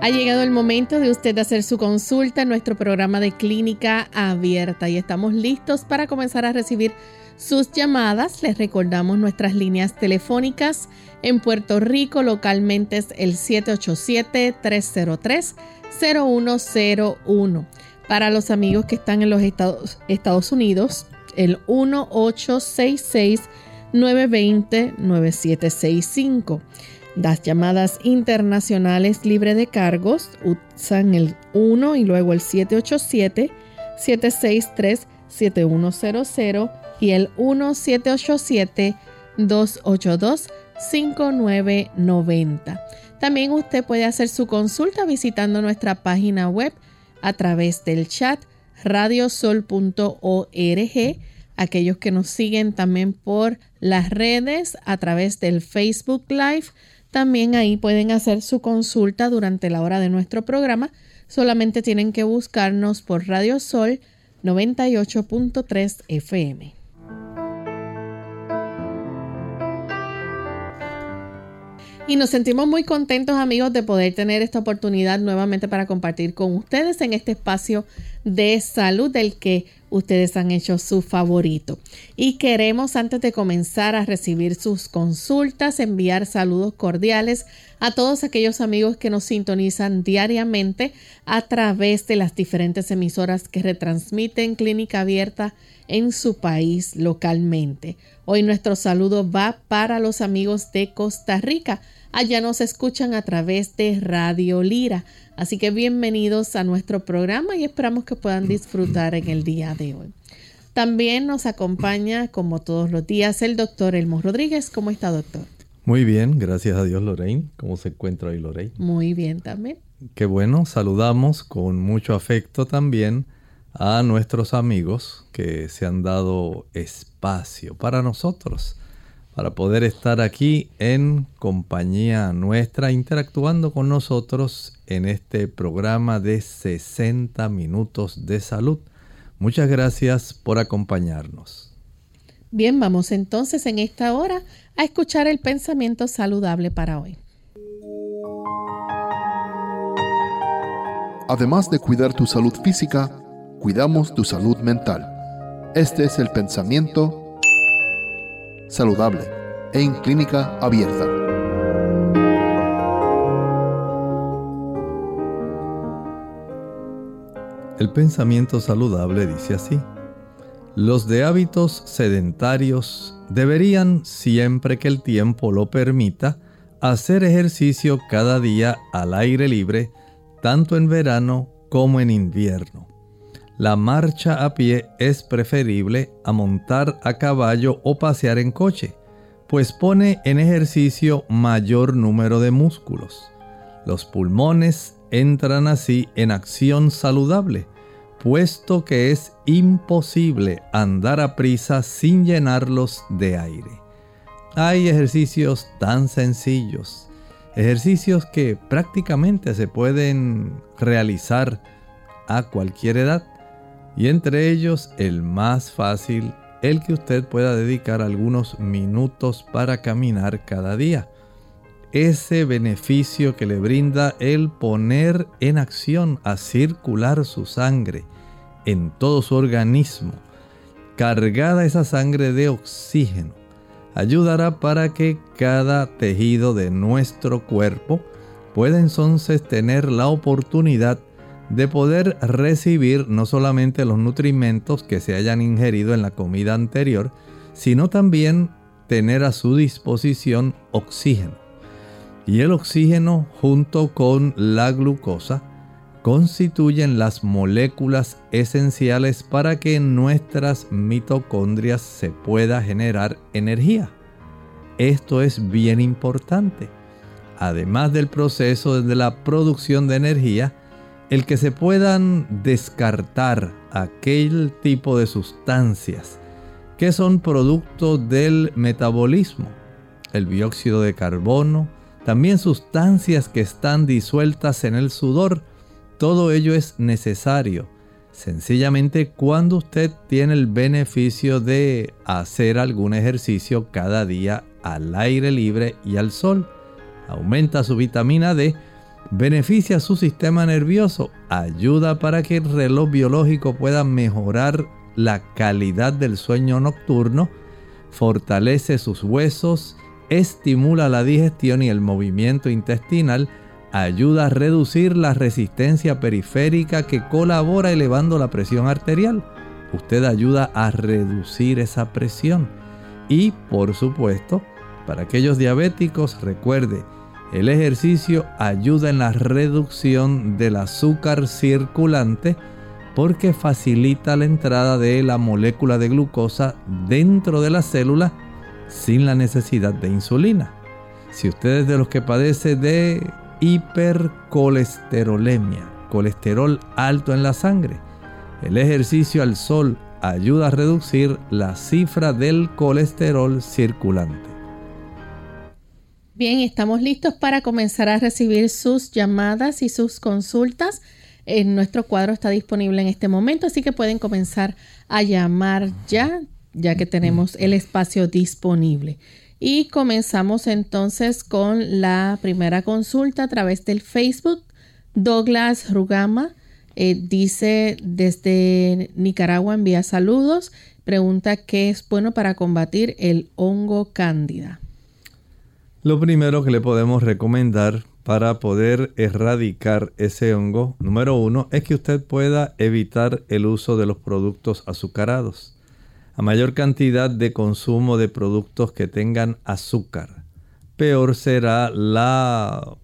Ha llegado el momento de usted hacer su consulta en nuestro programa de clínica abierta y estamos listos para comenzar a recibir sus llamadas. Les recordamos nuestras líneas telefónicas en Puerto Rico localmente es el 787-303-0101. Para los amigos que están en los Estados, Unidos, el 1866-920-9765. Las llamadas internacionales libre de cargos usan el 1 y luego el 787-763-7100 y el 1787-282-5990. También usted puede hacer su consulta visitando nuestra página web a través del chat radiosol.org. Aquellos que nos siguen también por las redes a través del Facebook Live también ahí pueden hacer su consulta durante la hora de nuestro programa. Solamente tienen que buscarnos por Radio Sol 98.3 FM. Y nos sentimos muy contentos amigos de poder tener esta oportunidad nuevamente para compartir con ustedes en este espacio de salud del que ustedes han hecho su favorito. Y queremos antes de comenzar a recibir sus consultas, enviar saludos cordiales a todos aquellos amigos que nos sintonizan diariamente a través de las diferentes emisoras que retransmiten Clínica Abierta en su país localmente. Hoy nuestro saludo va para los amigos de Costa Rica. Allá nos escuchan a través de Radio Lira. Así que bienvenidos a nuestro programa y esperamos que puedan disfrutar en el día de hoy. También nos acompaña, como todos los días, el doctor Elmo Rodríguez. ¿Cómo está, doctor? Muy bien, gracias a Dios, Lorraine. ¿Cómo se encuentra hoy, Lorraine? Muy bien también. Qué bueno, saludamos con mucho afecto también a nuestros amigos que se han dado espacio para nosotros para poder estar aquí en compañía nuestra, interactuando con nosotros en este programa de 60 minutos de salud. Muchas gracias por acompañarnos. Bien, vamos entonces en esta hora a escuchar el pensamiento saludable para hoy. Además de cuidar tu salud física, cuidamos tu salud mental. Este es el pensamiento saludable en clínica abierta. El pensamiento saludable dice así. Los de hábitos sedentarios deberían, siempre que el tiempo lo permita, hacer ejercicio cada día al aire libre, tanto en verano como en invierno la marcha a pie es preferible a montar a caballo o pasear en coche, pues pone en ejercicio mayor número de músculos. Los pulmones entran así en acción saludable, puesto que es imposible andar a prisa sin llenarlos de aire. Hay ejercicios tan sencillos, ejercicios que prácticamente se pueden realizar a cualquier edad y entre ellos el más fácil, el que usted pueda dedicar algunos minutos para caminar cada día. Ese beneficio que le brinda el poner en acción a circular su sangre en todo su organismo, cargada esa sangre de oxígeno, ayudará para que cada tejido de nuestro cuerpo pueda entonces tener la oportunidad de poder recibir no solamente los nutrimentos que se hayan ingerido en la comida anterior, sino también tener a su disposición oxígeno. Y el oxígeno junto con la glucosa constituyen las moléculas esenciales para que en nuestras mitocondrias se pueda generar energía. Esto es bien importante. Además del proceso de la producción de energía, el que se puedan descartar aquel tipo de sustancias que son producto del metabolismo, el dióxido de carbono, también sustancias que están disueltas en el sudor, todo ello es necesario. Sencillamente cuando usted tiene el beneficio de hacer algún ejercicio cada día al aire libre y al sol, aumenta su vitamina D, beneficia su sistema nervioso, ayuda para que el reloj biológico pueda mejorar la calidad del sueño nocturno, fortalece sus huesos, estimula la digestión y el movimiento intestinal, ayuda a reducir la resistencia periférica que colabora elevando la presión arterial. Usted ayuda a reducir esa presión. Y por supuesto, para aquellos diabéticos, recuerde, el ejercicio ayuda en la reducción del azúcar circulante porque facilita la entrada de la molécula de glucosa dentro de la célula sin la necesidad de insulina. Si usted es de los que padece de hipercolesterolemia, colesterol alto en la sangre, el ejercicio al sol ayuda a reducir la cifra del colesterol circulante. Bien, estamos listos para comenzar a recibir sus llamadas y sus consultas. En nuestro cuadro está disponible en este momento, así que pueden comenzar a llamar ya, ya que tenemos el espacio disponible. Y comenzamos entonces con la primera consulta a través del Facebook. Douglas Rugama eh, dice desde Nicaragua envía saludos. Pregunta qué es bueno para combatir el hongo cándida. Lo primero que le podemos recomendar para poder erradicar ese hongo, número uno, es que usted pueda evitar el uso de los productos azucarados. A mayor cantidad de consumo de productos que tengan azúcar, peor será la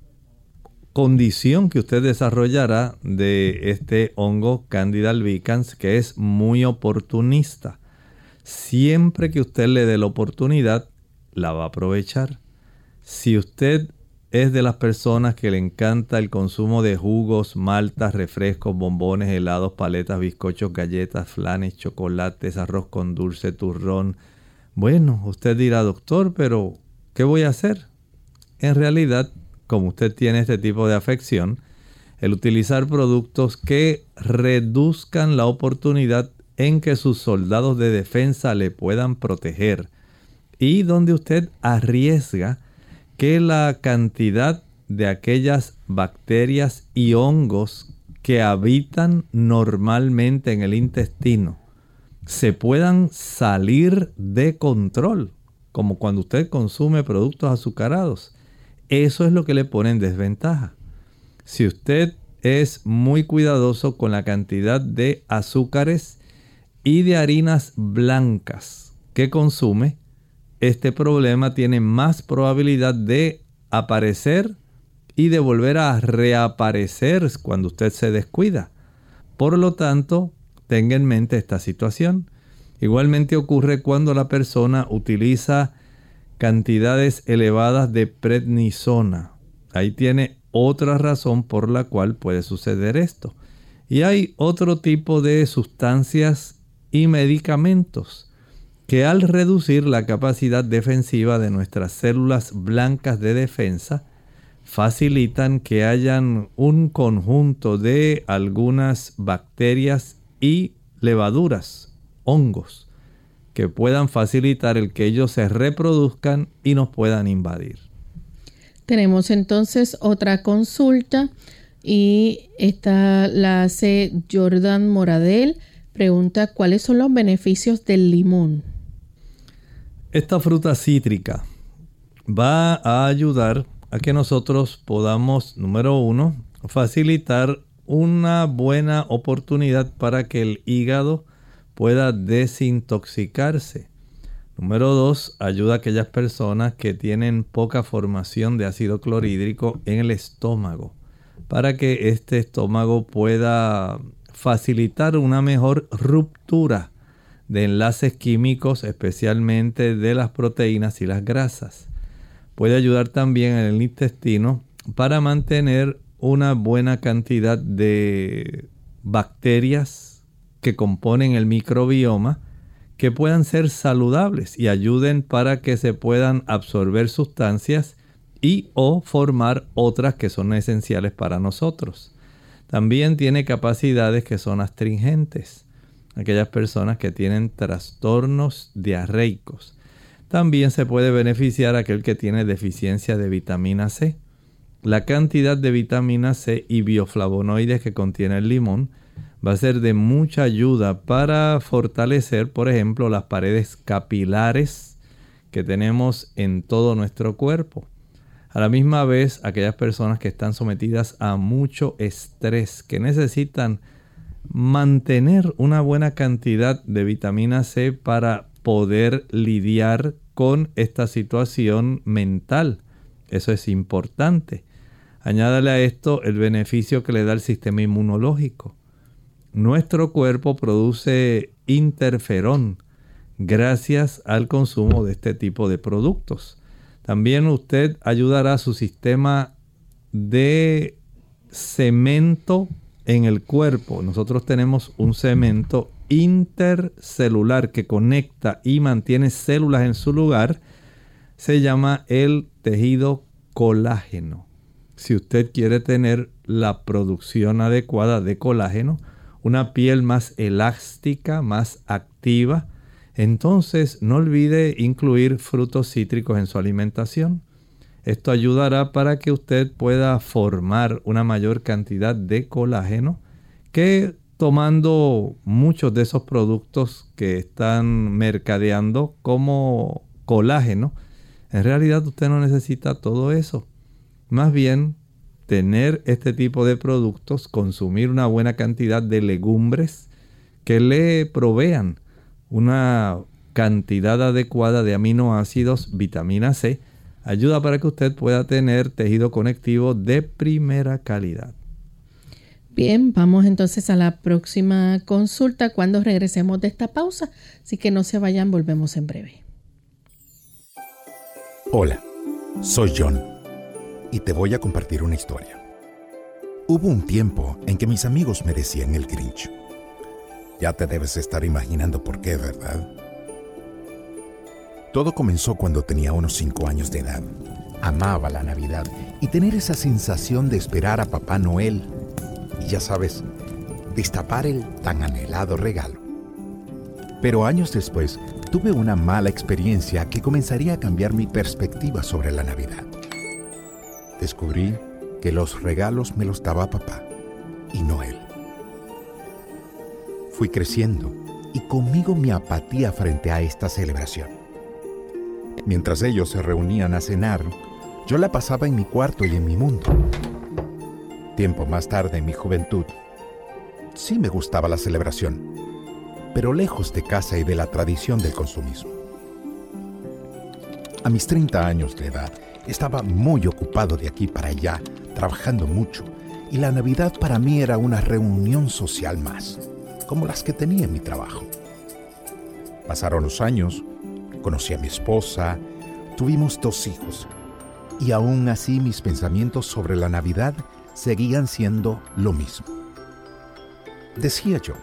condición que usted desarrollará de este hongo Candida albicans que es muy oportunista. Siempre que usted le dé la oportunidad, la va a aprovechar. Si usted es de las personas que le encanta el consumo de jugos, maltas, refrescos, bombones, helados, paletas, bizcochos, galletas, flanes, chocolates, arroz con dulce, turrón. Bueno, usted dirá, doctor, pero ¿qué voy a hacer? En realidad, como usted tiene este tipo de afección, el utilizar productos que reduzcan la oportunidad en que sus soldados de defensa le puedan proteger y donde usted arriesga que la cantidad de aquellas bacterias y hongos que habitan normalmente en el intestino se puedan salir de control, como cuando usted consume productos azucarados. Eso es lo que le pone en desventaja. Si usted es muy cuidadoso con la cantidad de azúcares y de harinas blancas que consume, este problema tiene más probabilidad de aparecer y de volver a reaparecer cuando usted se descuida. Por lo tanto, tenga en mente esta situación. Igualmente ocurre cuando la persona utiliza cantidades elevadas de prednisona. Ahí tiene otra razón por la cual puede suceder esto. Y hay otro tipo de sustancias y medicamentos que al reducir la capacidad defensiva de nuestras células blancas de defensa, facilitan que hayan un conjunto de algunas bacterias y levaduras, hongos, que puedan facilitar el que ellos se reproduzcan y nos puedan invadir. Tenemos entonces otra consulta y esta la hace Jordan Moradel. Pregunta cuáles son los beneficios del limón. Esta fruta cítrica va a ayudar a que nosotros podamos, número uno, facilitar una buena oportunidad para que el hígado pueda desintoxicarse. Número dos, ayuda a aquellas personas que tienen poca formación de ácido clorhídrico en el estómago. para que este estómago pueda facilitar una mejor ruptura de enlaces químicos, especialmente de las proteínas y las grasas. Puede ayudar también en el intestino para mantener una buena cantidad de bacterias que componen el microbioma que puedan ser saludables y ayuden para que se puedan absorber sustancias y o formar otras que son esenciales para nosotros. También tiene capacidades que son astringentes. Aquellas personas que tienen trastornos diarreicos. También se puede beneficiar aquel que tiene deficiencia de vitamina C. La cantidad de vitamina C y bioflavonoides que contiene el limón va a ser de mucha ayuda para fortalecer, por ejemplo, las paredes capilares que tenemos en todo nuestro cuerpo. A la misma vez, aquellas personas que están sometidas a mucho estrés, que necesitan mantener una buena cantidad de vitamina C para poder lidiar con esta situación mental. Eso es importante. Añádale a esto el beneficio que le da el sistema inmunológico. Nuestro cuerpo produce interferón gracias al consumo de este tipo de productos. También usted ayudará a su sistema de cemento en el cuerpo. Nosotros tenemos un cemento intercelular que conecta y mantiene células en su lugar. Se llama el tejido colágeno. Si usted quiere tener la producción adecuada de colágeno, una piel más elástica, más activa, entonces no olvide incluir frutos cítricos en su alimentación. Esto ayudará para que usted pueda formar una mayor cantidad de colágeno que tomando muchos de esos productos que están mercadeando como colágeno, en realidad usted no necesita todo eso. Más bien, tener este tipo de productos, consumir una buena cantidad de legumbres que le provean una cantidad adecuada de aminoácidos, vitamina C, ayuda para que usted pueda tener tejido conectivo de primera calidad. Bien, vamos entonces a la próxima consulta cuando regresemos de esta pausa, así que no se vayan, volvemos en breve. Hola, soy John y te voy a compartir una historia. Hubo un tiempo en que mis amigos me decían el Grinch ya te debes estar imaginando por qué, ¿verdad? Todo comenzó cuando tenía unos 5 años de edad. Amaba la Navidad y tener esa sensación de esperar a Papá Noel y ya sabes, destapar el tan anhelado regalo. Pero años después tuve una mala experiencia que comenzaría a cambiar mi perspectiva sobre la Navidad. Descubrí que los regalos me los daba papá y no él. Fui creciendo y conmigo mi apatía frente a esta celebración. Mientras ellos se reunían a cenar, yo la pasaba en mi cuarto y en mi mundo. Tiempo más tarde, en mi juventud, sí me gustaba la celebración, pero lejos de casa y de la tradición del consumismo. A mis 30 años de edad, estaba muy ocupado de aquí para allá, trabajando mucho, y la Navidad para mí era una reunión social más como las que tenía en mi trabajo. Pasaron los años, conocí a mi esposa, tuvimos dos hijos y aún así mis pensamientos sobre la Navidad seguían siendo lo mismo. Decía yo,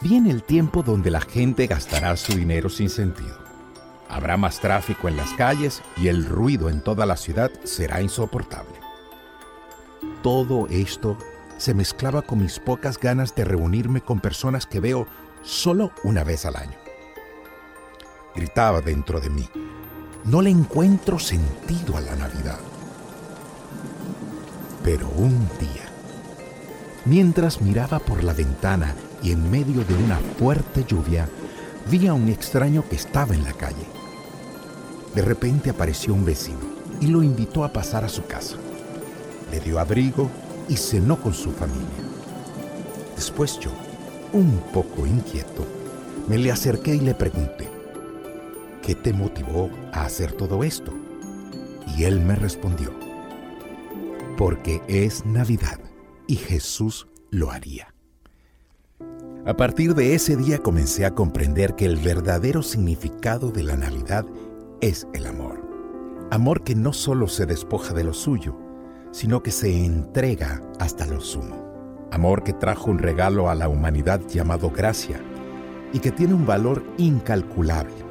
viene el tiempo donde la gente gastará su dinero sin sentido. Habrá más tráfico en las calles y el ruido en toda la ciudad será insoportable. Todo esto se mezclaba con mis pocas ganas de reunirme con personas que veo solo una vez al año. Gritaba dentro de mí, no le encuentro sentido a la Navidad. Pero un día, mientras miraba por la ventana y en medio de una fuerte lluvia, vi a un extraño que estaba en la calle. De repente apareció un vecino y lo invitó a pasar a su casa. Le dio abrigo y cenó con su familia. Después yo, un poco inquieto, me le acerqué y le pregunté, ¿qué te motivó a hacer todo esto? Y él me respondió, porque es Navidad y Jesús lo haría. A partir de ese día comencé a comprender que el verdadero significado de la Navidad es el amor. Amor que no solo se despoja de lo suyo, sino que se entrega hasta lo sumo. Amor que trajo un regalo a la humanidad llamado gracia y que tiene un valor incalculable.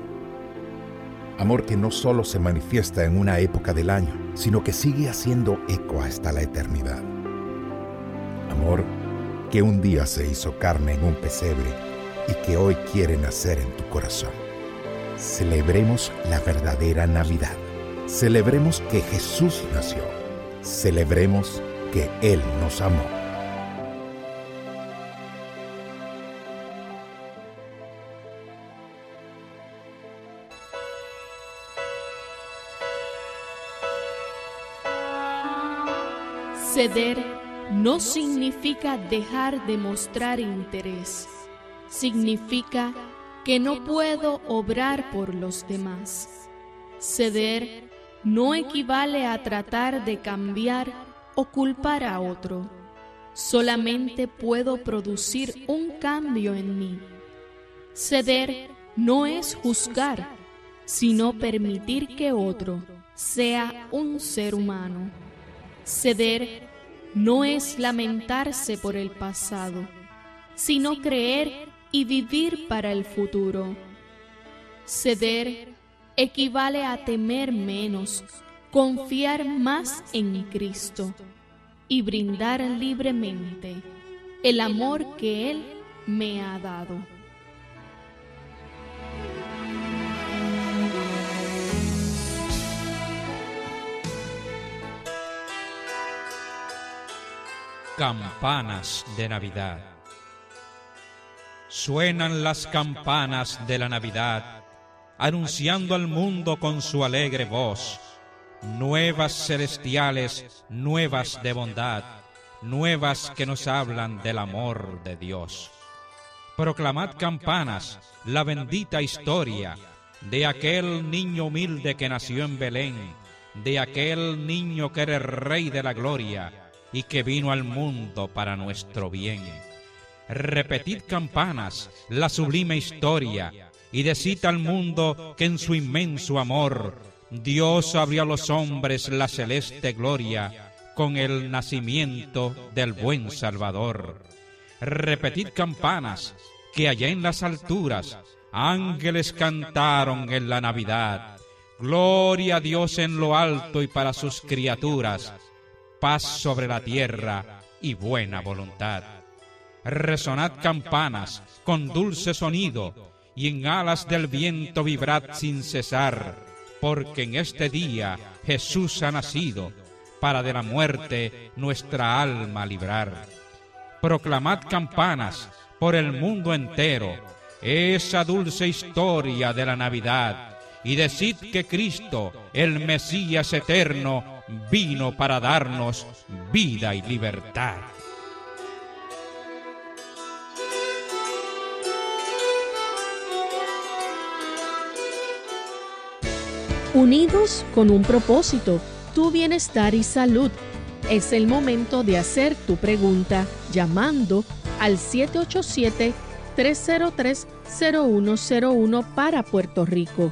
Amor que no solo se manifiesta en una época del año, sino que sigue haciendo eco hasta la eternidad. Amor que un día se hizo carne en un pesebre y que hoy quiere nacer en tu corazón. Celebremos la verdadera Navidad. Celebremos que Jesús nació. Celebremos que Él nos amó. Ceder no significa dejar de mostrar interés, significa que no puedo obrar por los demás. Ceder no equivale a tratar de cambiar o culpar a otro. Solamente puedo producir un cambio en mí. Ceder no es juzgar, sino permitir que otro sea un ser humano. Ceder no es lamentarse por el pasado, sino creer y vivir para el futuro. Ceder equivale a temer menos, confiar más en Cristo y brindar libremente el amor que Él me ha dado. Campanas de Navidad. Suenan las campanas de la Navidad, anunciando al mundo con su alegre voz, nuevas celestiales, nuevas de bondad, nuevas que nos hablan del amor de Dios. Proclamad campanas la bendita historia de aquel niño humilde que nació en Belén, de aquel niño que era rey de la gloria, y que vino al mundo para nuestro bien. Repetid campanas la sublime historia y decid al mundo que en su inmenso amor Dios abrió a los hombres la celeste gloria con el nacimiento del buen Salvador. Repetid campanas que allá en las alturas ángeles cantaron en la Navidad. Gloria a Dios en lo alto y para sus criaturas paz sobre la tierra y buena voluntad. Resonad campanas con dulce sonido y en alas del viento vibrad sin cesar, porque en este día Jesús ha nacido para de la muerte nuestra alma librar. Proclamad campanas por el mundo entero esa dulce historia de la Navidad y decid que Cristo, el Mesías eterno, vino para darnos vida y libertad. Unidos con un propósito, tu bienestar y salud. Es el momento de hacer tu pregunta llamando al 787-303-0101 para Puerto Rico,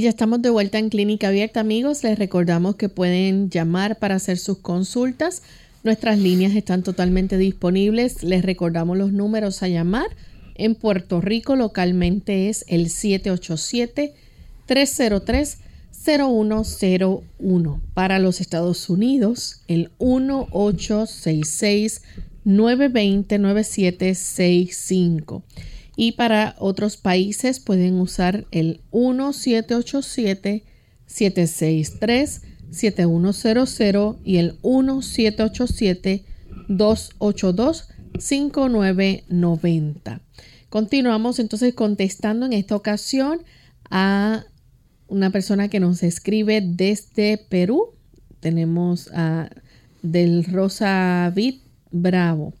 Y ya estamos de vuelta en Clínica Abierta, amigos. Les recordamos que pueden llamar para hacer sus consultas. Nuestras líneas están totalmente disponibles. Les recordamos los números a llamar. En Puerto Rico localmente es el 787-303-0101. Para los Estados Unidos, el 1866 920 9765 y para otros países pueden usar el 1787 763-7100 y el 1787-282-5990. Continuamos entonces contestando en esta ocasión a una persona que nos escribe desde Perú. Tenemos a del Rosa Vid Bravo.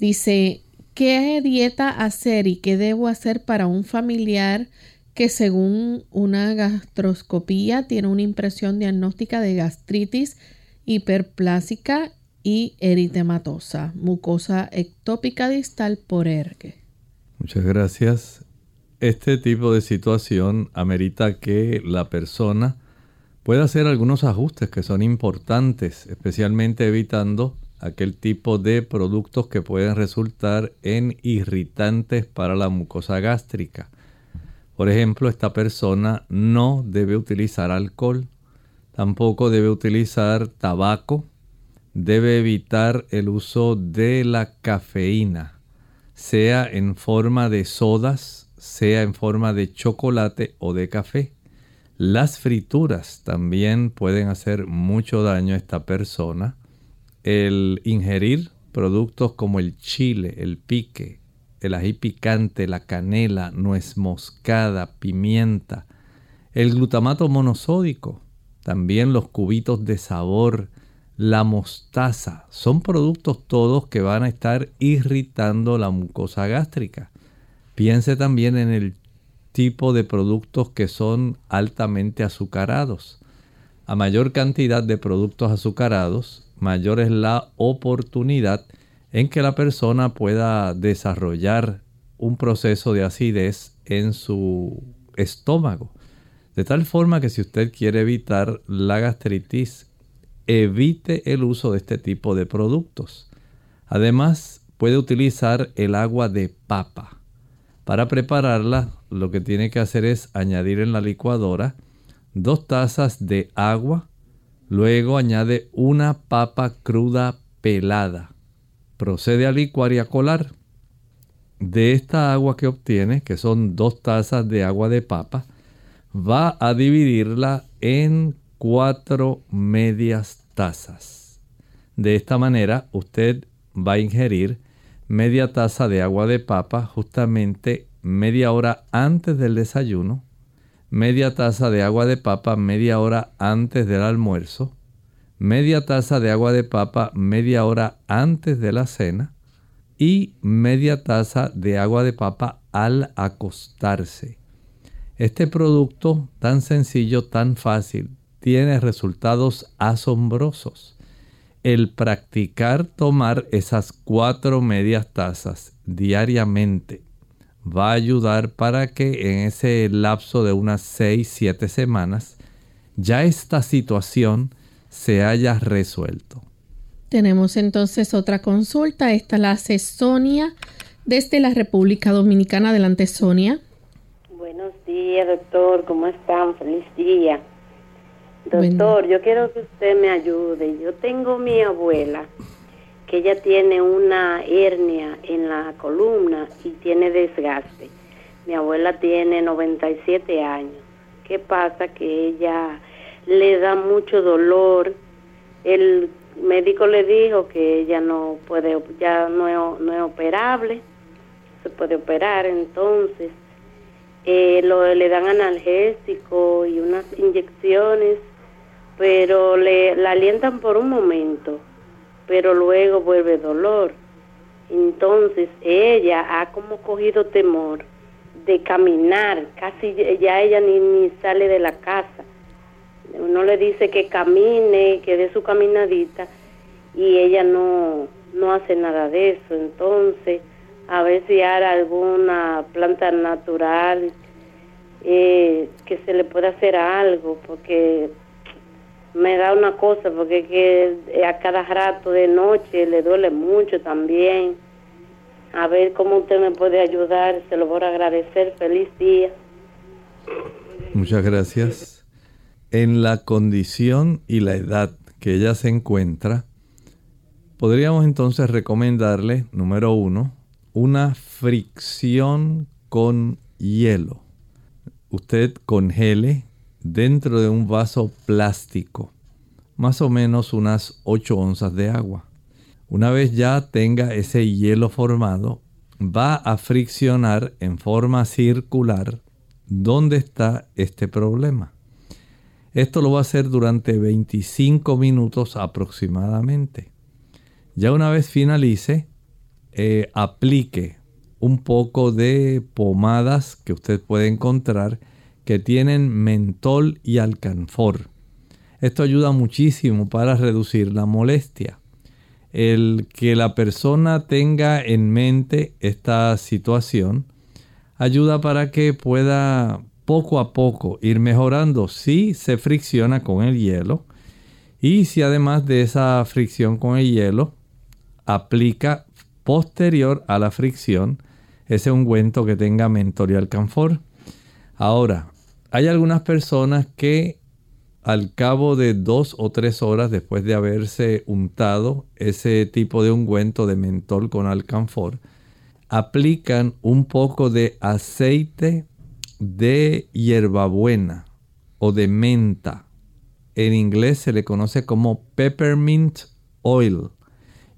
Dice, ¿qué dieta hacer y qué debo hacer para un familiar que según una gastroscopía tiene una impresión diagnóstica de gastritis hiperplásica y eritematosa, mucosa ectópica distal por ergue? Muchas gracias. Este tipo de situación amerita que la persona pueda hacer algunos ajustes que son importantes, especialmente evitando aquel tipo de productos que pueden resultar en irritantes para la mucosa gástrica. Por ejemplo, esta persona no debe utilizar alcohol, tampoco debe utilizar tabaco, debe evitar el uso de la cafeína, sea en forma de sodas, sea en forma de chocolate o de café. Las frituras también pueden hacer mucho daño a esta persona el ingerir productos como el chile, el pique, el ají picante, la canela, nuez moscada, pimienta, el glutamato monosódico, también los cubitos de sabor, la mostaza, son productos todos que van a estar irritando la mucosa gástrica. Piense también en el tipo de productos que son altamente azucarados. A mayor cantidad de productos azucarados, mayor es la oportunidad en que la persona pueda desarrollar un proceso de acidez en su estómago. De tal forma que si usted quiere evitar la gastritis, evite el uso de este tipo de productos. Además, puede utilizar el agua de papa. Para prepararla, lo que tiene que hacer es añadir en la licuadora dos tazas de agua, Luego añade una papa cruda pelada. Procede a licuar y a colar. De esta agua que obtiene, que son dos tazas de agua de papa, va a dividirla en cuatro medias tazas. De esta manera usted va a ingerir media taza de agua de papa justamente media hora antes del desayuno media taza de agua de papa media hora antes del almuerzo, media taza de agua de papa media hora antes de la cena y media taza de agua de papa al acostarse. Este producto tan sencillo, tan fácil, tiene resultados asombrosos. El practicar tomar esas cuatro medias tazas diariamente va a ayudar para que en ese lapso de unas 6-7 semanas ya esta situación se haya resuelto. Tenemos entonces otra consulta. Esta la hace Sonia desde la República Dominicana. Adelante, Sonia. Buenos días, doctor. ¿Cómo están? Feliz día. Doctor, yo quiero que usted me ayude. Yo tengo mi abuela que ella tiene una hernia en la columna y tiene desgaste. Mi abuela tiene 97 años. ¿Qué pasa? Que ella le da mucho dolor. El médico le dijo que ella no puede, ya no es, no es operable, se puede operar, entonces eh, lo, le dan analgésico y unas inyecciones, pero le la alientan por un momento pero luego vuelve dolor. Entonces ella ha como cogido temor de caminar, casi ya ella ni, ni sale de la casa. Uno le dice que camine, que dé su caminadita y ella no, no hace nada de eso. Entonces, a ver si hay alguna planta natural eh, que se le pueda hacer algo, porque me da una cosa porque que a cada rato de noche le duele mucho también. A ver cómo usted me puede ayudar, se lo voy a agradecer. Feliz día. Muchas gracias. En la condición y la edad que ella se encuentra, podríamos entonces recomendarle, número uno, una fricción con hielo. Usted congele dentro de un vaso plástico, más o menos unas 8 onzas de agua. Una vez ya tenga ese hielo formado, va a friccionar en forma circular dónde está este problema. Esto lo va a hacer durante 25 minutos aproximadamente. Ya una vez finalice, eh, aplique un poco de pomadas que usted puede encontrar que tienen mentol y alcanfor. Esto ayuda muchísimo para reducir la molestia. El que la persona tenga en mente esta situación ayuda para que pueda poco a poco ir mejorando si se fricciona con el hielo y si además de esa fricción con el hielo aplica posterior a la fricción ese ungüento que tenga mentol y alcanfor. Ahora, hay algunas personas que al cabo de dos o tres horas después de haberse untado ese tipo de ungüento de mentol con alcanfor, aplican un poco de aceite de hierbabuena o de menta. En inglés se le conoce como peppermint oil.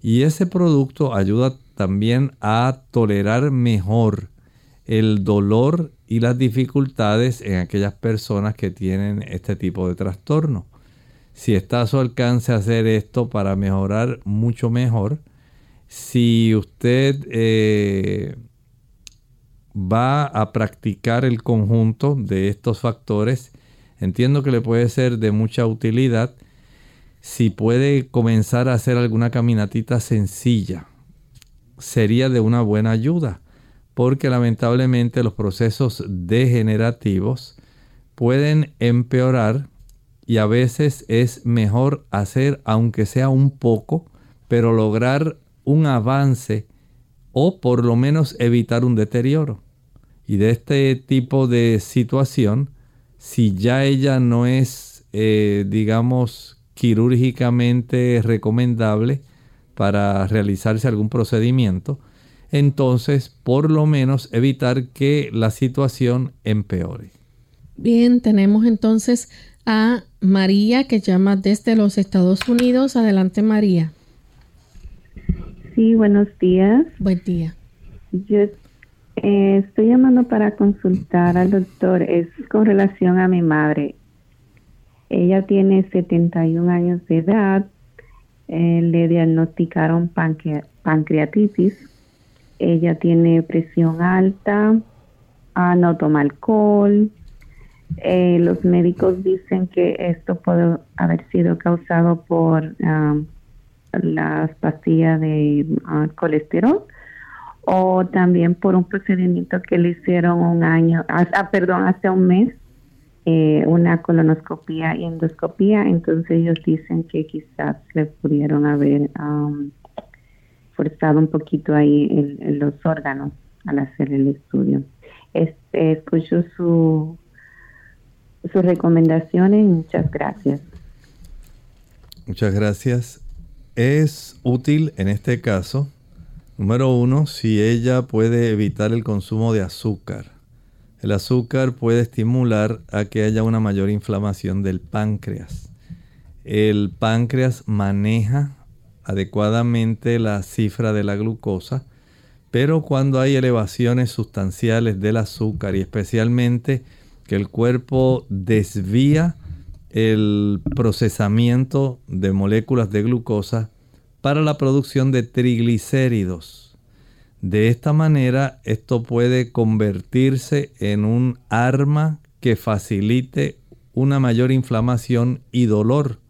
Y ese producto ayuda también a tolerar mejor el dolor y las dificultades en aquellas personas que tienen este tipo de trastorno. Si está a su alcance hacer esto para mejorar mucho mejor, si usted eh, va a practicar el conjunto de estos factores, entiendo que le puede ser de mucha utilidad si puede comenzar a hacer alguna caminatita sencilla. Sería de una buena ayuda porque lamentablemente los procesos degenerativos pueden empeorar y a veces es mejor hacer aunque sea un poco, pero lograr un avance o por lo menos evitar un deterioro. Y de este tipo de situación, si ya ella no es, eh, digamos, quirúrgicamente recomendable para realizarse algún procedimiento, entonces por lo menos evitar que la situación empeore. Bien, tenemos entonces a María que llama desde los Estados Unidos. Adelante María. Sí, buenos días. Buen día. Yo eh, estoy llamando para consultar al doctor. Es con relación a mi madre. Ella tiene 71 años de edad. Eh, le diagnosticaron pancreatitis ella tiene presión alta, ah, no toma alcohol. Eh, los médicos dicen que esto puede haber sido causado por ah, las de ah, colesterol o también por un procedimiento que le hicieron un año, ah, perdón, hace un mes, eh, una colonoscopía y endoscopía, entonces ellos dicen que quizás le pudieron haber forzado un poquito ahí en, los órganos al hacer el estudio. Este, escucho su, sus recomendaciones y muchas gracias. Muchas gracias. Es útil en este caso, número uno, si ella puede evitar el consumo de azúcar. El azúcar puede estimular a que haya una mayor inflamación del páncreas. El páncreas maneja adecuadamente la cifra de la glucosa, pero cuando hay elevaciones sustanciales del azúcar y especialmente que el cuerpo desvía el procesamiento de moléculas de glucosa para la producción de triglicéridos. De esta manera esto puede convertirse en un arma que facilite una mayor inflamación y dolor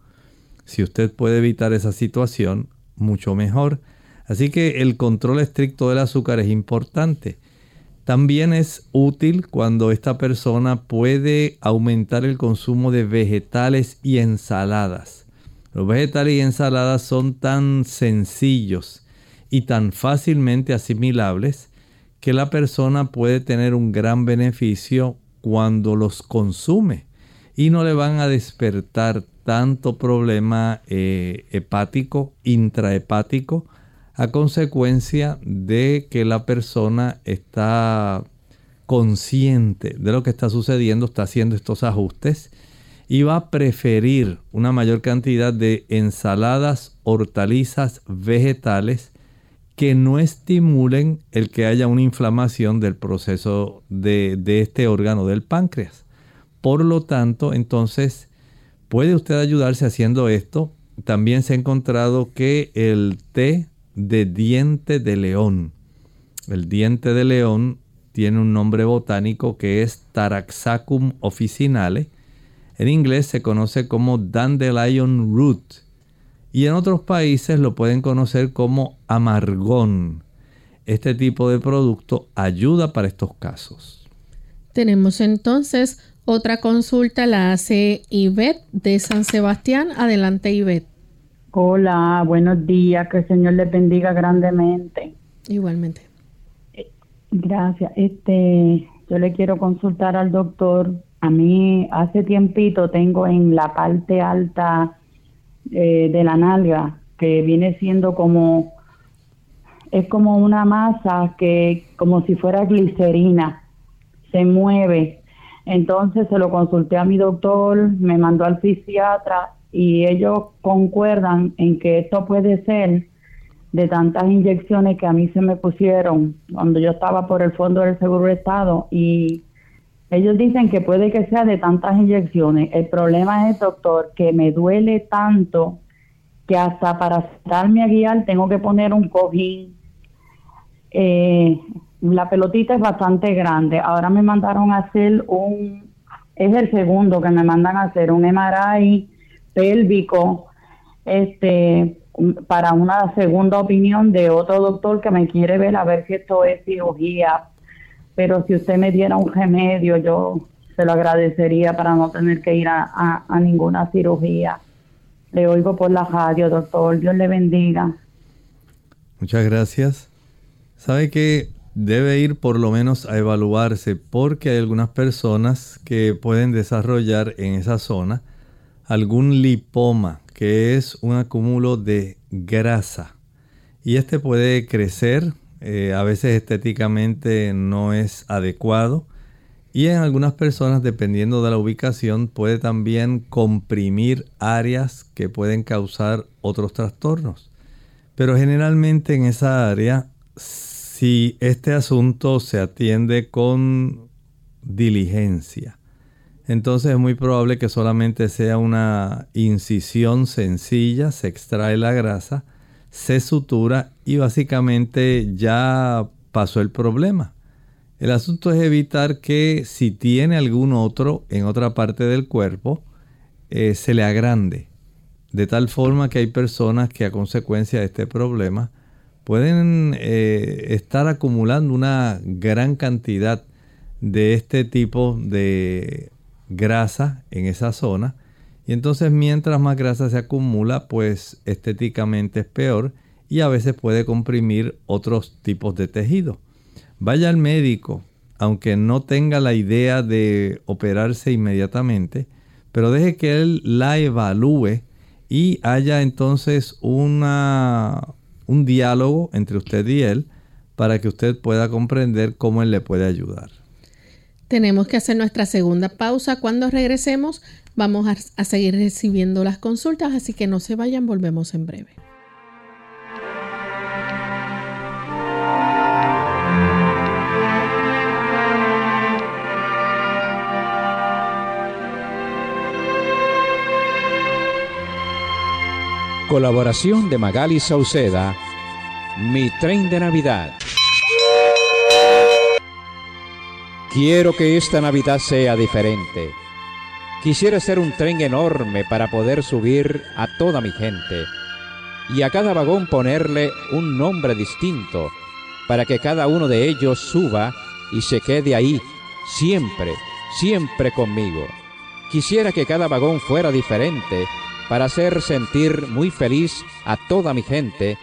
si usted puede evitar esa situación, mucho mejor. Así que el control estricto del azúcar es importante. También es útil cuando esta persona puede aumentar el consumo de vegetales y ensaladas. Los vegetales y ensaladas son tan sencillos y tan fácilmente asimilables que la persona puede tener un gran beneficio cuando los consume y no le van a despertar tanto problema eh, hepático, intrahepático, a consecuencia de que la persona está consciente de lo que está sucediendo, está haciendo estos ajustes y va a preferir una mayor cantidad de ensaladas, hortalizas, vegetales que no estimulen el que haya una inflamación del proceso de, de este órgano del páncreas. Por lo tanto, entonces, puede usted ayudarse haciendo esto. También se ha encontrado que el té de diente de león, el diente de león tiene un nombre botánico que es Taraxacum officinale. En inglés se conoce como dandelion root y en otros países lo pueden conocer como amargón. Este tipo de producto ayuda para estos casos. Tenemos entonces otra consulta, la hace Ivette de San Sebastián. Adelante, Ivette. Hola, buenos días, que el Señor les bendiga grandemente. Igualmente. Gracias. Este, yo le quiero consultar al doctor. A mí hace tiempito tengo en la parte alta eh, de la nalga que viene siendo como es como una masa que como si fuera glicerina se mueve. Entonces se lo consulté a mi doctor, me mandó al fisiatra y ellos concuerdan en que esto puede ser de tantas inyecciones que a mí se me pusieron cuando yo estaba por el Fondo del Seguro de Estado y ellos dicen que puede que sea de tantas inyecciones. El problema es, doctor, que me duele tanto que hasta para darme a guiar tengo que poner un cojín. Eh, la pelotita es bastante grande. Ahora me mandaron a hacer un, es el segundo que me mandan a hacer, un MRI pélvico, este, para una segunda opinión de otro doctor que me quiere ver a ver si esto es cirugía. Pero si usted me diera un remedio, yo se lo agradecería para no tener que ir a, ninguna cirugía. Le oigo por la radio, doctor. Dios le bendiga. Muchas gracias. Sabe que debe ir por lo menos a evaluarse porque hay algunas personas que pueden desarrollar en esa zona algún lipoma que es un acúmulo de grasa. Y este puede crecer, eh, a veces estéticamente no es adecuado. Y en algunas personas, dependiendo de la ubicación, puede también comprimir áreas que pueden causar otros trastornos. Pero generalmente en esa área, si este asunto se atiende con diligencia, entonces es muy probable que solamente sea una incisión sencilla, se extrae la grasa, se sutura y básicamente ya pasó el problema. El asunto es evitar que si tiene algún otro en otra parte del cuerpo, eh, se le agrande. De tal forma que hay personas que a consecuencia de este problema pueden eh, estar acumulando una gran cantidad de este tipo de grasa en esa zona. Y entonces mientras más grasa se acumula, pues estéticamente es peor y a veces puede comprimir otros tipos de tejido. Vaya al médico, aunque no tenga la idea de operarse inmediatamente, pero deje que él la evalúe y haya entonces una, un diálogo entre usted y él para que usted pueda comprender cómo él le puede ayudar. Tenemos que hacer nuestra segunda pausa. Cuando regresemos vamos a, seguir recibiendo las consultas, así que no se vayan, volvemos en breve. Colaboración de Magali Sauceda, Mi tren de Navidad. Quiero que esta Navidad sea diferente. Quisiera ser un tren enorme para poder subir a toda mi gente y a cada vagón ponerle un nombre distinto para que cada uno de ellos suba y se quede ahí, siempre, siempre conmigo. Quisiera que cada vagón fuera diferente para hacer sentir muy feliz a toda mi gente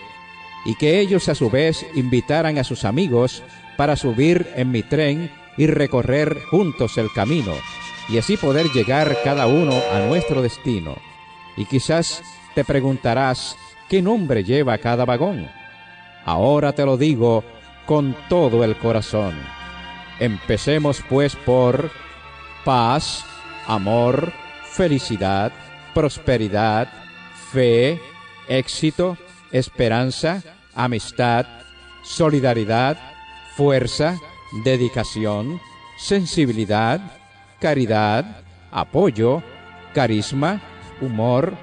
y que ellos a su vez invitaran a sus amigos para subir en mi tren y recorrer juntos el camino, y así poder llegar cada uno a nuestro destino. Y quizás te preguntarás, ¿qué nombre lleva cada vagón? Ahora te lo digo con todo el corazón. Empecemos pues por paz, amor, felicidad, prosperidad, fe, éxito, esperanza, amistad, solidaridad, fuerza, dedicación, sensibilidad, caridad, apoyo, carisma, humor,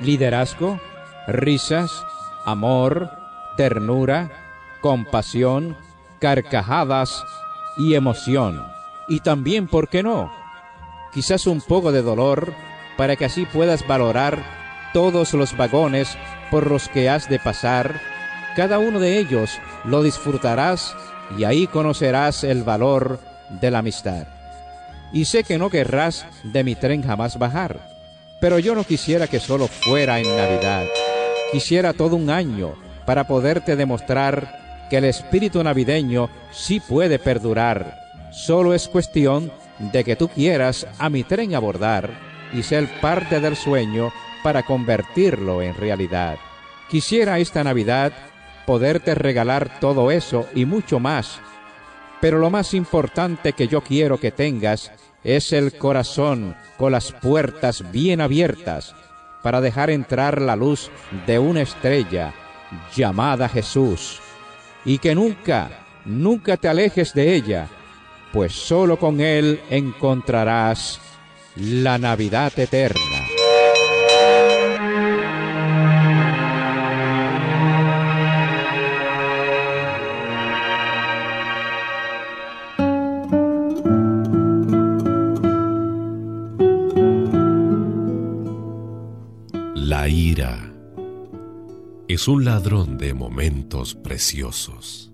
liderazgo, risas, amor, ternura, compasión, carcajadas y emoción. Y también, ¿por qué no? Quizás un poco de dolor para que así puedas valorar todos los vagones por los que has de pasar. Cada uno de ellos lo disfrutarás y ahí conocerás el valor de la amistad. Y sé que no querrás de mi tren jamás bajar, pero yo no quisiera que solo fuera en Navidad. Quisiera todo un año para poderte demostrar que el espíritu navideño sí puede perdurar. Solo es cuestión de que tú quieras a mi tren abordar y ser parte del sueño para convertirlo en realidad. Quisiera esta Navidad poderte regalar todo eso y mucho más, pero lo más importante que yo quiero que tengas es el corazón con las puertas bien abiertas para dejar entrar la luz de una estrella llamada Jesús, y que nunca, nunca te alejes de ella, pues solo con Él encontrarás la Navidad eterna. La ira es un ladrón de momentos preciosos.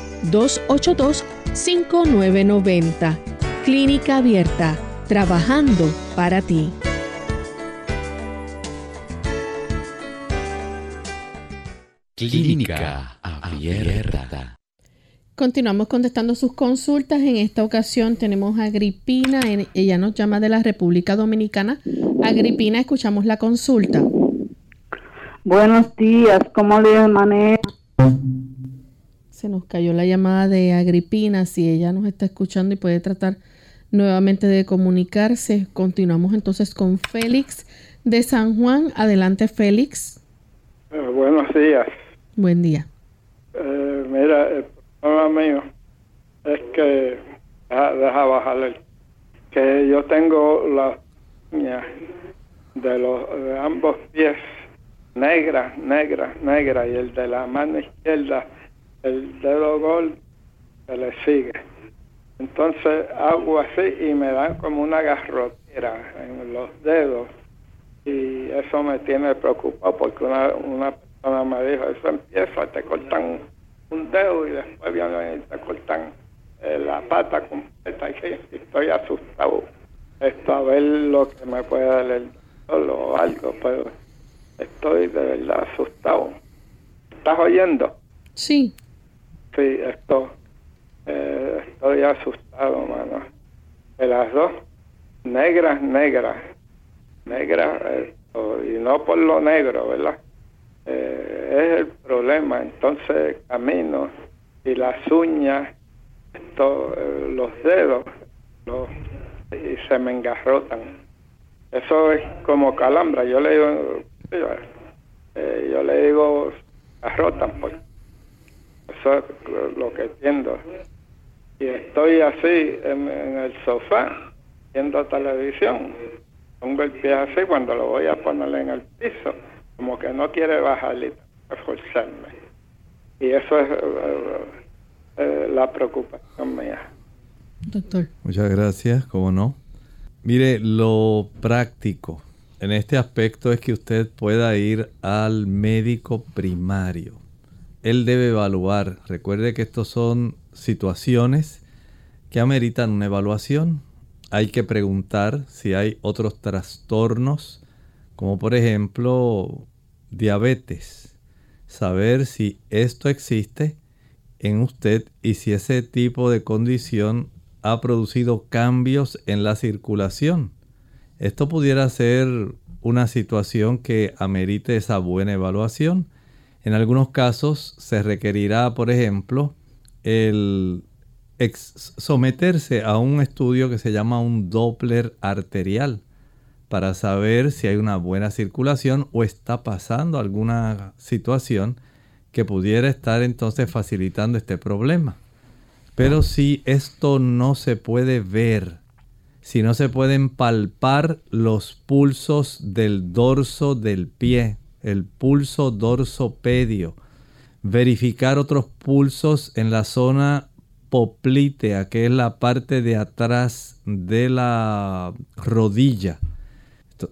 787-282-5990. Clínica Abierta, trabajando para ti. Clínica Abierta. Continuamos contestando sus consultas. En esta ocasión tenemos a Agripina. Ella nos llama de la República Dominicana. Agripina, escuchamos la consulta. Buenos días, ¿cómo le manejo? Se nos cayó la llamada de Agripina. Si ella nos está escuchando y puede tratar nuevamente de comunicarse, continuamos entonces con Félix de San Juan. Adelante, Félix. Eh, buenos días. Buen día. Eh, mira, el problema mío es que, deja, deja bajarle, que yo tengo la de, los, de ambos pies negra, negra, negra, y el de la mano izquierda, el dedo gol, se le sigue. Entonces hago así y me dan como una garrotera en los dedos y eso me tiene preocupado porque una, una persona me dijo, eso empieza, te cortan un dedo y después vienen te cortan eh, la pata completa y estoy asustado. Esto a ver lo que me puede dar el dolor o algo, pero estoy de verdad asustado. ¿Estás oyendo? Sí. Sí, esto, eh, estoy asustado, mano. De las dos, negras, negras, negras, esto, y no por lo negro, ¿verdad? Eh, es el problema. Entonces camino y las uñas, esto, eh, los dedos, los, y se me engarrotan. Eso es como calambra. Yo le digo, eh, yo le digo, arrotan, pues. Eso es lo que entiendo. Y estoy así en, en el sofá, viendo televisión. Pongo el pie así cuando lo voy a poner en el piso, como que no quiere bajar y esforzarme. Y eso es eh, eh, la preocupación mía. Doctor. Muchas gracias, cómo no. Mire, lo práctico en este aspecto es que usted pueda ir al médico primario. Él debe evaluar. Recuerde que estos son situaciones que ameritan una evaluación. Hay que preguntar si hay otros trastornos, como por ejemplo diabetes. Saber si esto existe en usted y si ese tipo de condición ha producido cambios en la circulación. Esto pudiera ser una situación que amerite esa buena evaluación. En algunos casos se requerirá, por ejemplo, el someterse a un estudio que se llama un Doppler arterial para saber si hay una buena circulación o está pasando alguna situación que pudiera estar entonces facilitando este problema. Pero si esto no se puede ver, si no se pueden palpar los pulsos del dorso del pie, el pulso dorsopedio, verificar otros pulsos en la zona poplitea, que es la parte de atrás de la rodilla.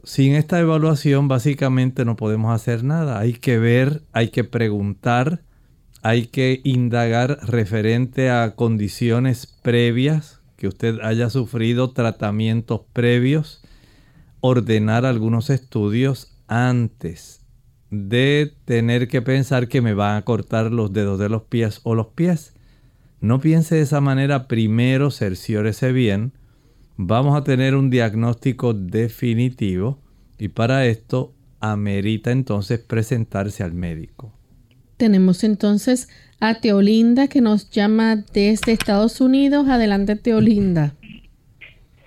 Sin esta evaluación básicamente no podemos hacer nada. Hay que ver, hay que preguntar, hay que indagar referente a condiciones previas, que usted haya sufrido tratamientos previos, ordenar algunos estudios antes de tener que pensar que me van a cortar los dedos de los pies o los pies. No piense de esa manera, primero cerciórese bien. Vamos a tener un diagnóstico definitivo y para esto amerita entonces presentarse al médico. Tenemos entonces a Teolinda que nos llama desde Estados Unidos. Adelante, Teolinda.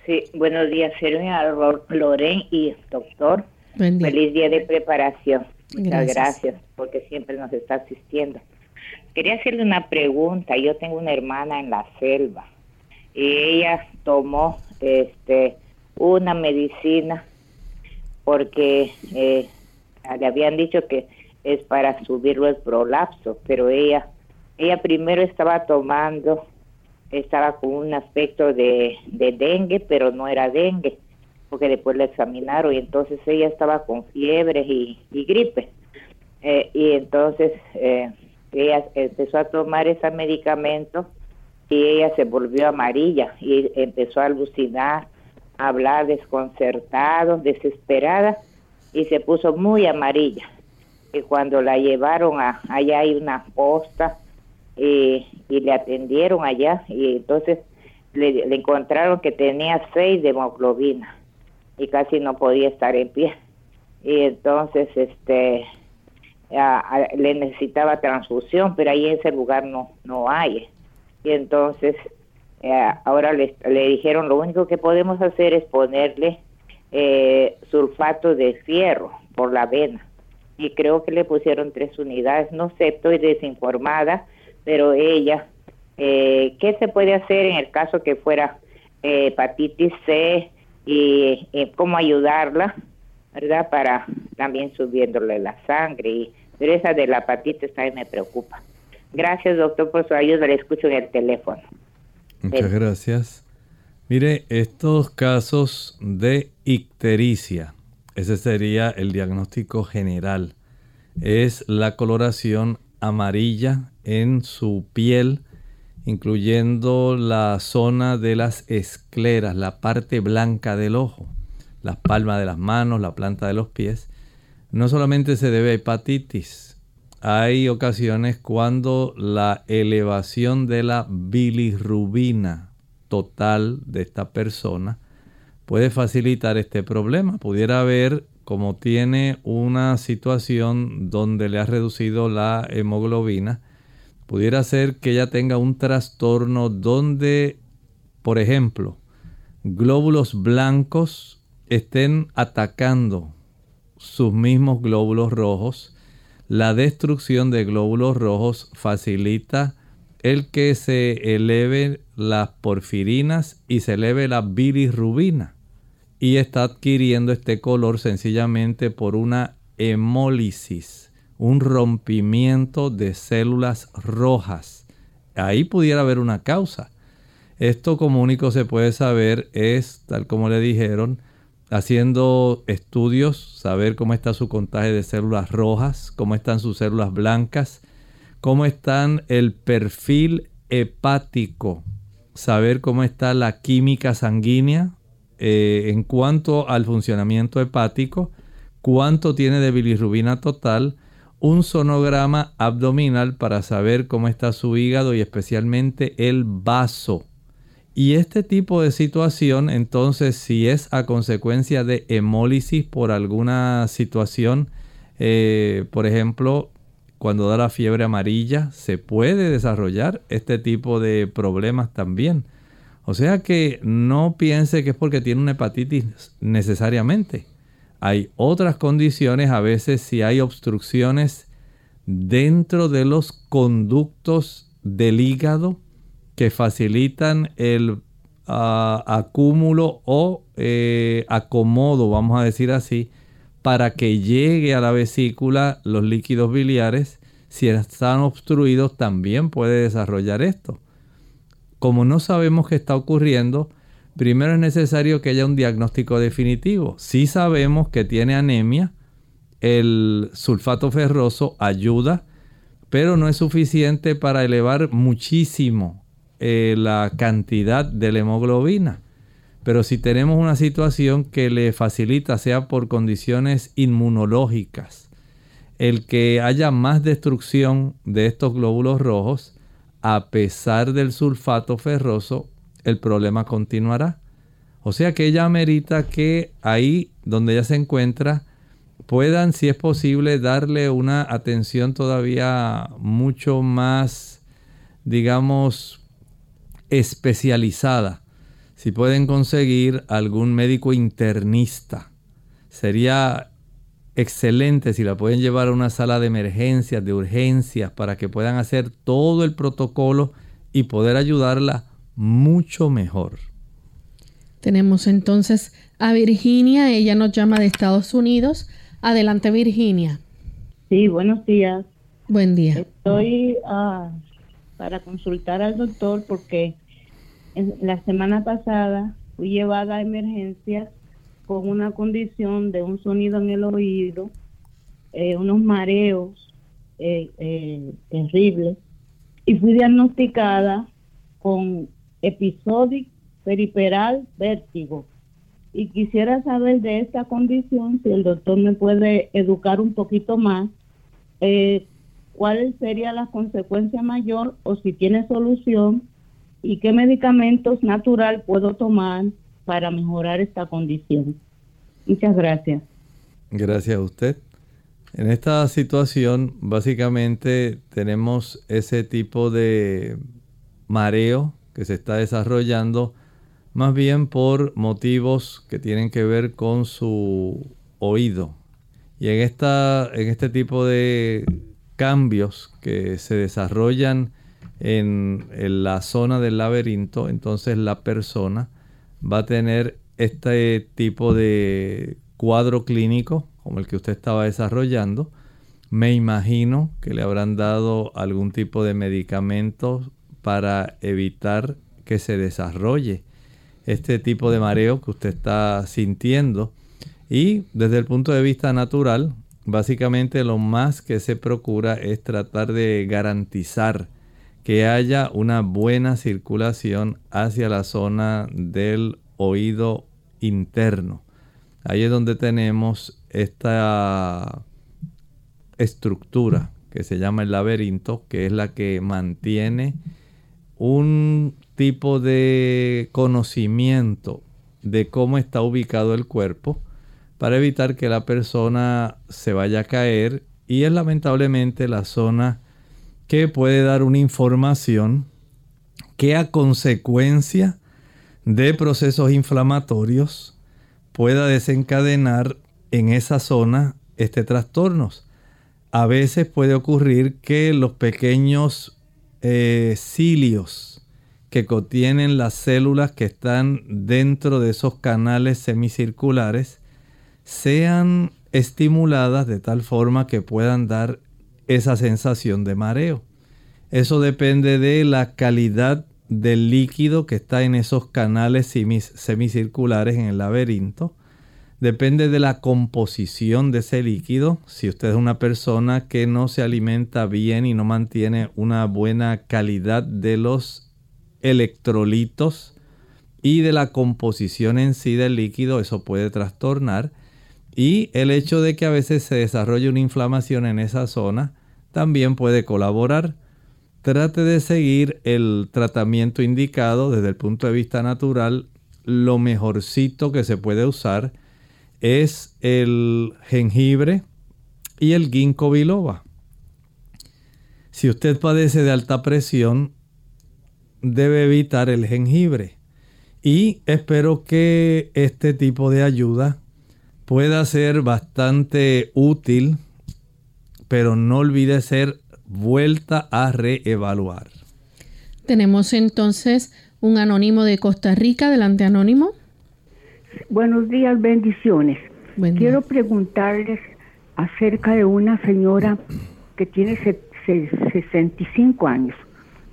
Sí, buenos días, señora Loren y doctor. Feliz día de preparación. Muchas gracias. porque siempre nos está asistiendo. Quería hacerle una pregunta. Yo tengo una hermana en la selva y ella tomó este una medicina porque eh, le habían dicho que es para subirlo el prolapso, pero ella, ella primero estaba tomando, estaba con un aspecto de, dengue, pero no era dengue, porque después la examinaron y entonces ella estaba con fiebre y, gripe. Eh, y entonces eh, ella empezó a tomar ese medicamento y ella se volvió amarilla y empezó a alucinar, a hablar desconcertado, desesperada y se puso muy amarilla que cuando la llevaron a, allá hay una posta y le atendieron allá y entonces le, encontraron que tenía seis de hemoglobina y casi no podía estar en pie y entonces este le necesitaba transfusión pero ahí en ese lugar no no hay y entonces eh, ahora le, le, dijeron lo único que podemos hacer es ponerle eh, sulfato de fierro por la vena y creo que le pusieron tres unidades. No sé, estoy desinformada, pero ella, eh, ¿qué se puede hacer en el caso que fuera eh, hepatitis C y cómo ayudarla, verdad? Para también subiéndole la sangre. Y, pero esa de la hepatitis también me preocupa. Gracias, doctor, por su ayuda. Le escucho en el teléfono. Muchas gracias. Mire, estos casos de ictericia ese sería el diagnóstico general. Es la coloración amarilla en su piel, incluyendo la zona de las escleras, la parte blanca del ojo, las palmas de las manos, la planta de los pies. No solamente se debe a hepatitis, hay ocasiones cuando la elevación de la bilirrubina total de esta persona puede facilitar este problema. Pudiera haber, como tiene una situación donde le ha reducido la hemoglobina, pudiera ser que ella tenga un trastorno donde, por ejemplo, glóbulos blancos estén atacando sus mismos glóbulos rojos. La destrucción de glóbulos rojos facilita el que se eleve las porfirinas y se eleve la bilirrubina. Y está adquiriendo este color sencillamente por una hemólisis, un rompimiento de células rojas. Ahí pudiera haber una causa. Esto como único se puede saber es, tal como le dijeron, haciendo estudios, saber cómo está su contagio de células rojas, cómo están sus células blancas, cómo están el perfil hepático, saber cómo está la química sanguínea eh, en cuanto al funcionamiento hepático, cuánto tiene de bilirrubina total, un sonograma abdominal para saber cómo está su hígado y especialmente el vaso. Y este tipo de situación, entonces, si es a consecuencia de hemólisis por alguna situación, eh, por ejemplo, cuando da la fiebre amarilla, se puede desarrollar este tipo de problemas también. O sea que no piense que es porque tiene una hepatitis necesariamente. Hay otras condiciones, a veces si hay obstrucciones dentro de los conductos del hígado que facilitan el ah, acúmulo o eh, acomodo, vamos a decir así, para que llegue a la vesícula los líquidos biliares. Si están obstruidos también puede desarrollar esto. Como no sabemos qué está ocurriendo, primero es necesario que haya un diagnóstico definitivo. Si sabemos que tiene anemia, el sulfato ferroso ayuda, pero no es suficiente para elevar muchísimo eh, la cantidad de la hemoglobina. Pero si tenemos una situación que le facilita, sea por condiciones inmunológicas, el que haya más destrucción de estos glóbulos rojos, a pesar del sulfato ferroso, el problema continuará. O sea que ella amerita que ahí donde ella se encuentra puedan, si es posible, darle una atención todavía mucho más, digamos, especializada si pueden conseguir algún médico internista, sería excelente si la pueden llevar a una sala de emergencias, de urgencias, para que puedan hacer todo el protocolo y poder ayudarla mucho mejor. Tenemos entonces a Virginia, ella nos llama de Estados Unidos. Adelante Virginia. Sí, buenos días. Buen día. Estoy ah, para consultar al doctor porque la semana pasada fui llevada a emergencias con una condición de un sonido en el oído, eh, unos mareos eh, eh, terribles, y fui diagnosticada con episódico periperal vértigo. Y quisiera saber de esta condición, si el doctor me puede educar un poquito más, cuál sería la consecuencia mayor o si tiene solución y qué medicamentos natural puedo tomar para mejorar esta condición. Muchas gracias. Gracias a usted. En esta situación, básicamente tenemos ese tipo de mareo que se está desarrollando más bien por motivos que tienen que ver con su oído. Y en, esta, en este tipo de cambios que se desarrollan en, la zona del laberinto, entonces la persona va a tener este tipo de cuadro clínico como el que usted estaba desarrollando. Me imagino que le habrán dado algún tipo de medicamento para evitar que se desarrolle este tipo de mareo que usted está sintiendo. Y desde el punto de vista natural, básicamente lo más que se procura es tratar de garantizar que haya una buena circulación hacia la zona del oído interno. Ahí es donde tenemos esta estructura que se llama el laberinto, que es la que mantiene un tipo de conocimiento de cómo está ubicado el cuerpo para evitar que la persona se vaya a caer y es lamentablemente la zona que puede dar una información que a consecuencia de procesos inflamatorios pueda desencadenar en esa zona este trastornos. A veces puede ocurrir que los pequeños eh, cilios que contienen las células que están dentro de esos canales semicirculares sean estimuladas de tal forma que puedan dar esa sensación de mareo. Eso depende de la calidad del líquido que está en esos canales semicirculares en el laberinto. Depende de la composición de ese líquido. Si usted es una persona que no se alimenta bien y no mantiene una buena calidad de los electrolitos y de la composición en sí del líquido, eso puede trastornar. Y el hecho de que a veces se desarrolle una inflamación en esa zona también puede colaborar. Trate de seguir el tratamiento indicado desde el punto de vista natural. Lo mejorcito que se puede usar es el jengibre y el ginkgo biloba. Si usted padece de alta presión, debe evitar el jengibre. Y espero que este tipo de ayuda pueda ser bastante útil, pero no olvide ser vuelta a reevaluar. Tenemos entonces un anónimo de Costa Rica. Adelante, anónimo. Buenos días, bendiciones. Quiero preguntarles acerca de una señora que tiene 65 años,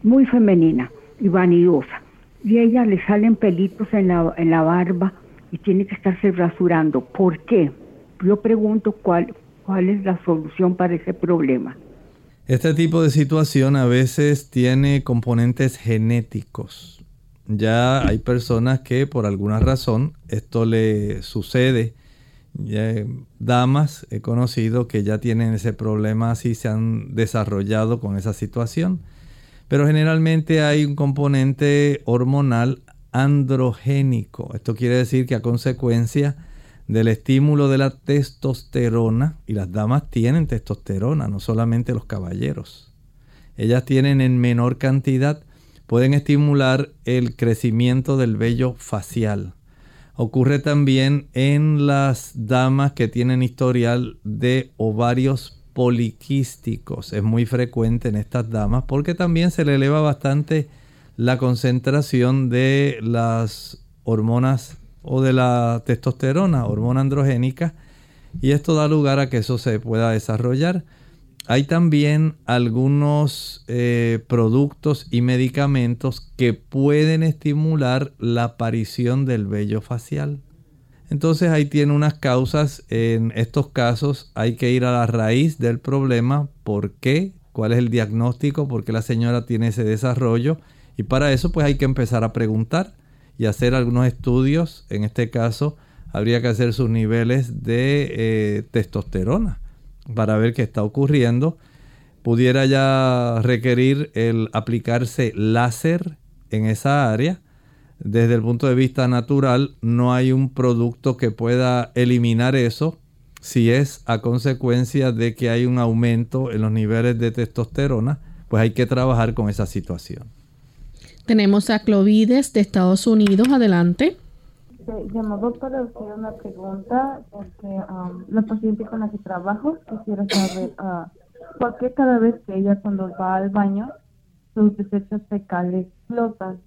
muy femenina y vanidosa. Y a ella le salen pelitos en la, en la barba y tiene que estarse rasurando. ¿Por qué? Yo pregunto cuál, cuál es la solución para ese problema. Este tipo de situación a veces tiene componentes genéticos ya hay personas que por alguna razón esto le sucede. damas he conocido que ya tienen ese problema así se han desarrollado con esa situación. Pero generalmente hay un componente hormonal androgénico. Esto quiere decir que a consecuencia del estímulo de la testosterona, y las damas tienen testosterona, no solamente los caballeros. Ellas tienen en menor cantidad pueden estimular el crecimiento del vello facial. Ocurre también en las damas que tienen historial de ovarios poliquísticos. Es muy frecuente en estas damas porque también se le eleva bastante la concentración de las hormonas o de la testosterona, hormona androgénica, y esto da lugar a que eso se pueda desarrollar. Hay también algunos eh, productos y medicamentos que pueden estimular la aparición del vello facial. Entonces ahí tiene unas causas. En estos casos hay que ir a la raíz del problema. ¿Por qué? ¿Cuál es el diagnóstico? ¿Por qué la señora tiene ese desarrollo? Y para eso pues hay que empezar a preguntar y hacer algunos estudios. En este caso habría que hacer sus niveles de eh, testosterona para ver qué está ocurriendo. Pudiera ya requerir el aplicarse láser en esa área. Desde el punto de vista natural, no hay un producto que pueda eliminar eso si es a consecuencia de que hay un aumento en los niveles de testosterona, pues hay que trabajar con esa situación. Tenemos a Clovides de Estados Unidos. Adelante llamado para hacer una pregunta, porque um, la paciente con la que trabajo quisiera saber uh, por qué cada vez que ella cuando va al baño sus desechos fecales flotan.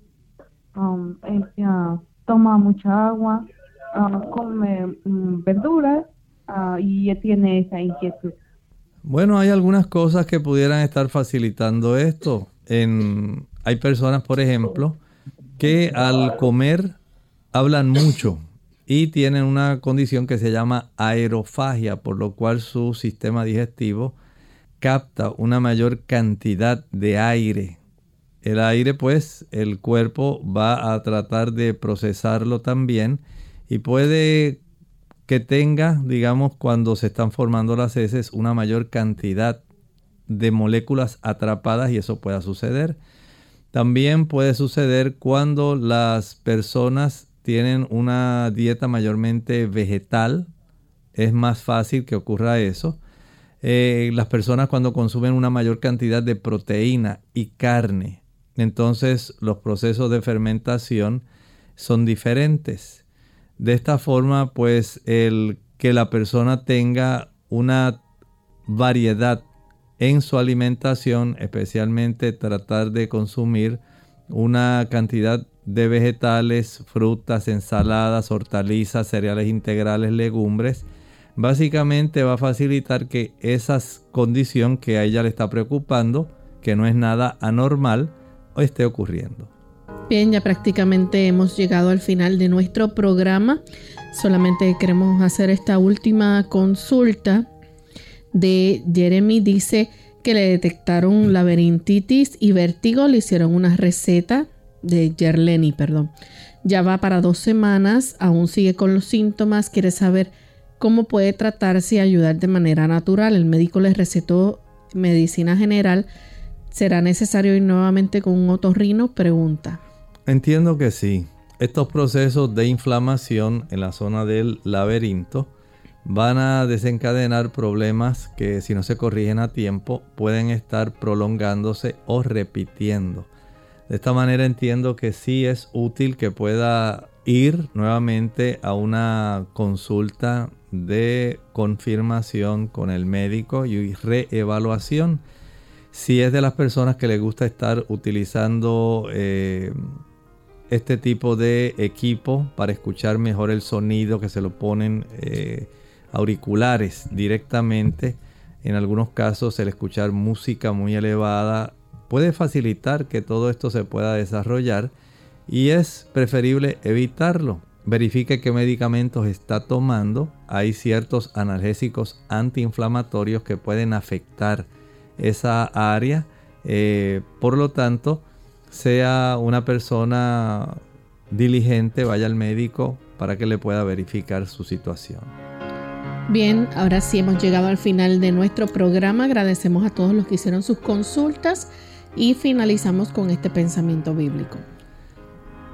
Um, ella toma mucha agua, uh, come um, verduras uh, y tiene esa inquietud. Bueno, hay algunas cosas que pudieran estar facilitando esto. Hay personas, por ejemplo, que al comer hablan mucho y tienen una condición que se llama aerofagia, por lo cual su sistema digestivo capta una mayor cantidad de aire. El aire, pues, el cuerpo va a tratar de procesarlo también y puede que tenga, digamos, cuando se están formando las heces, una mayor cantidad de moléculas atrapadas y eso pueda suceder. También puede suceder cuando las personas tienen una dieta mayormente vegetal, es más fácil que ocurra eso. Eh, las personas cuando consumen una mayor cantidad de proteína y carne, entonces los procesos de fermentación son diferentes. De esta forma, pues el que la persona tenga una variedad en su alimentación, especialmente tratar de consumir una cantidad de vegetales, frutas, ensaladas, hortalizas, cereales integrales, legumbres, básicamente va a facilitar que esa condición que a ella le está preocupando, que no es nada anormal, esté ocurriendo. Bien, ya prácticamente hemos llegado al final de nuestro programa. Solamente queremos hacer esta última consulta de Jeremy. Dice que le detectaron laberintitis y vértigo. Le hicieron una receta de Yerleni, perdón. Ya va para dos semanas, aún sigue con los síntomas. Quiere saber cómo puede tratarse y ayudar de manera natural. El médico le recetó medicina general. ¿Será necesario ir nuevamente con un otorrino? Pregunta. Entiendo que sí. Estos procesos de inflamación en la zona del laberinto van a desencadenar problemas que si no se corrigen a tiempo pueden estar prolongándose o repitiendo. De esta manera entiendo que sí es útil que pueda ir nuevamente a una consulta de confirmación con el médico y reevaluación. Si es de las personas que le gusta estar utilizando eh, este tipo de equipo para escuchar mejor el sonido que se lo ponen eh, auriculares directamente. En algunos casos el escuchar música muy elevada puede facilitar que todo esto se pueda desarrollar y es preferible evitarlo. Verifique qué medicamentos está tomando. Hay ciertos analgésicos antiinflamatorios que pueden afectar esa área. Eh, por lo tanto, sea una persona diligente, vaya al médico para que le pueda verificar su situación. Bien, ahora sí hemos llegado al final de nuestro programa. Agradecemos a todos los que hicieron sus consultas y finalizamos con este pensamiento bíblico.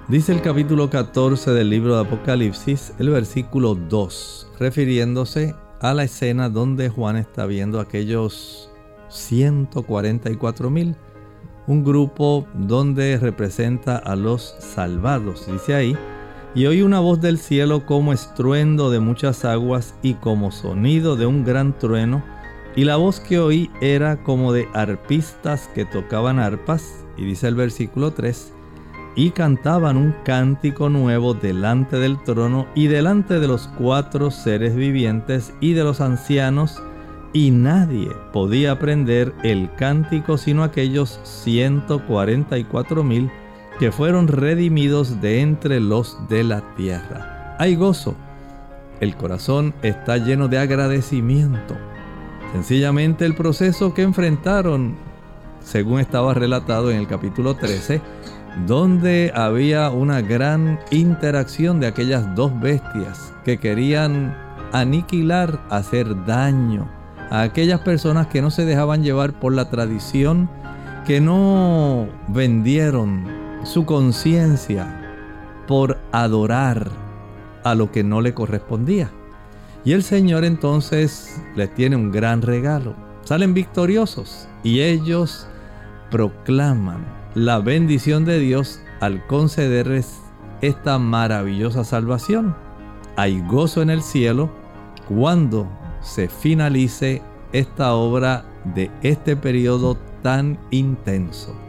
Dice el capítulo 14 del libro de Apocalipsis, el versículo 2, refiriéndose a la escena donde Juan está viendo aquellos 144 mil un grupo donde representa a los salvados, dice ahí, y oí una voz del cielo como estruendo de muchas aguas y como sonido de un gran trueno, y la voz que oí era como de arpistas que tocaban arpas, y dice el versículo 3, y cantaban un cántico nuevo delante del trono y delante de los cuatro seres vivientes y de los ancianos, y nadie podía aprender el cántico sino aquellos 144 mil que fueron redimidos de entre los de la tierra. Hay gozo. El corazón está lleno de agradecimiento. Sencillamente el proceso que enfrentaron, según estaba relatado en el capítulo 13, donde había una gran interacción de aquellas dos bestias que querían aniquilar, hacer daño a aquellas personas que no se dejaban llevar por la tradición, que no vendieron su conciencia por adorar a lo que no le correspondía. Y el Señor entonces les tiene un gran regalo. Salen victoriosos y ellos proclaman la bendición de Dios al concederles esta maravillosa salvación. Hay gozo en el cielo cuando se finalice esta obra de este periodo tan intenso.